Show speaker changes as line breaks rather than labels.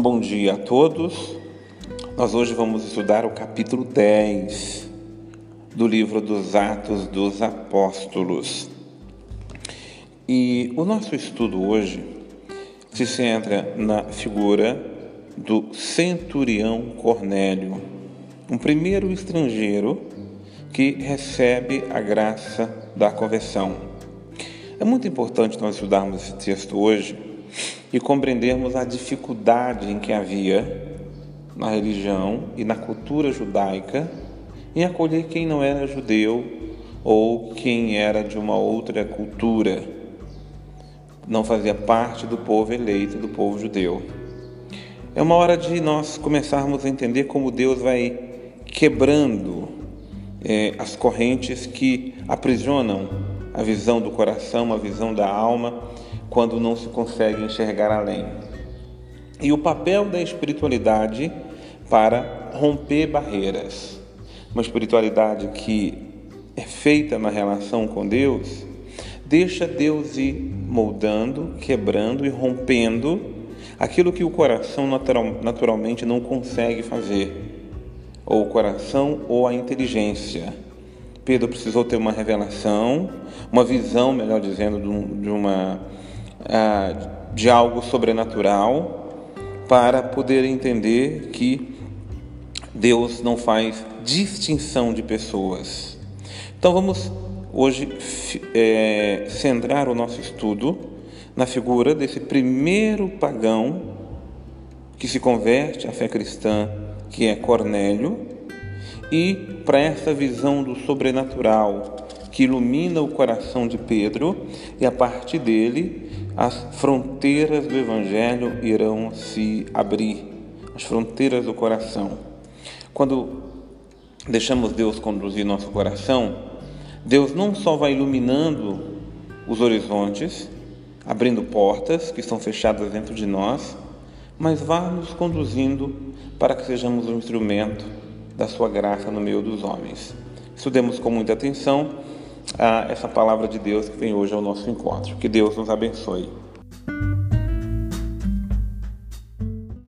bom dia a todos. Nós hoje vamos estudar o capítulo 10 do livro dos Atos dos Apóstolos. E o nosso estudo hoje se centra na figura do centurião Cornélio, um primeiro estrangeiro que recebe a graça da conversão. É muito importante nós estudarmos esse texto hoje e compreendermos a dificuldade em que havia na religião e na cultura judaica em acolher quem não era judeu ou quem era de uma outra cultura, não fazia parte do povo eleito, do povo judeu. É uma hora de nós começarmos a entender como Deus vai quebrando é, as correntes que aprisionam a visão do coração, a visão da alma quando não se consegue enxergar além. E o papel da espiritualidade para romper barreiras. Uma espiritualidade que é feita na relação com Deus, deixa Deus ir moldando, quebrando e rompendo aquilo que o coração natural, naturalmente não consegue fazer, ou o coração ou a inteligência. Pedro precisou ter uma revelação, uma visão, melhor dizendo, de uma ah, de algo sobrenatural para poder entender que Deus não faz distinção de pessoas. Então vamos hoje é, centrar o nosso estudo na figura desse primeiro pagão que se converte à fé cristã, que é Cornélio, e para essa visão do sobrenatural que ilumina o coração de Pedro, e a partir dele as fronteiras do Evangelho irão se abrir, as fronteiras do coração. Quando deixamos Deus conduzir nosso coração, Deus não só vai iluminando os horizontes, abrindo portas que estão fechadas dentro de nós, mas vai nos conduzindo para que sejamos um instrumento da sua graça no meio dos homens. Estudemos com muita atenção a essa palavra de Deus que vem hoje ao nosso encontro. Que Deus nos abençoe.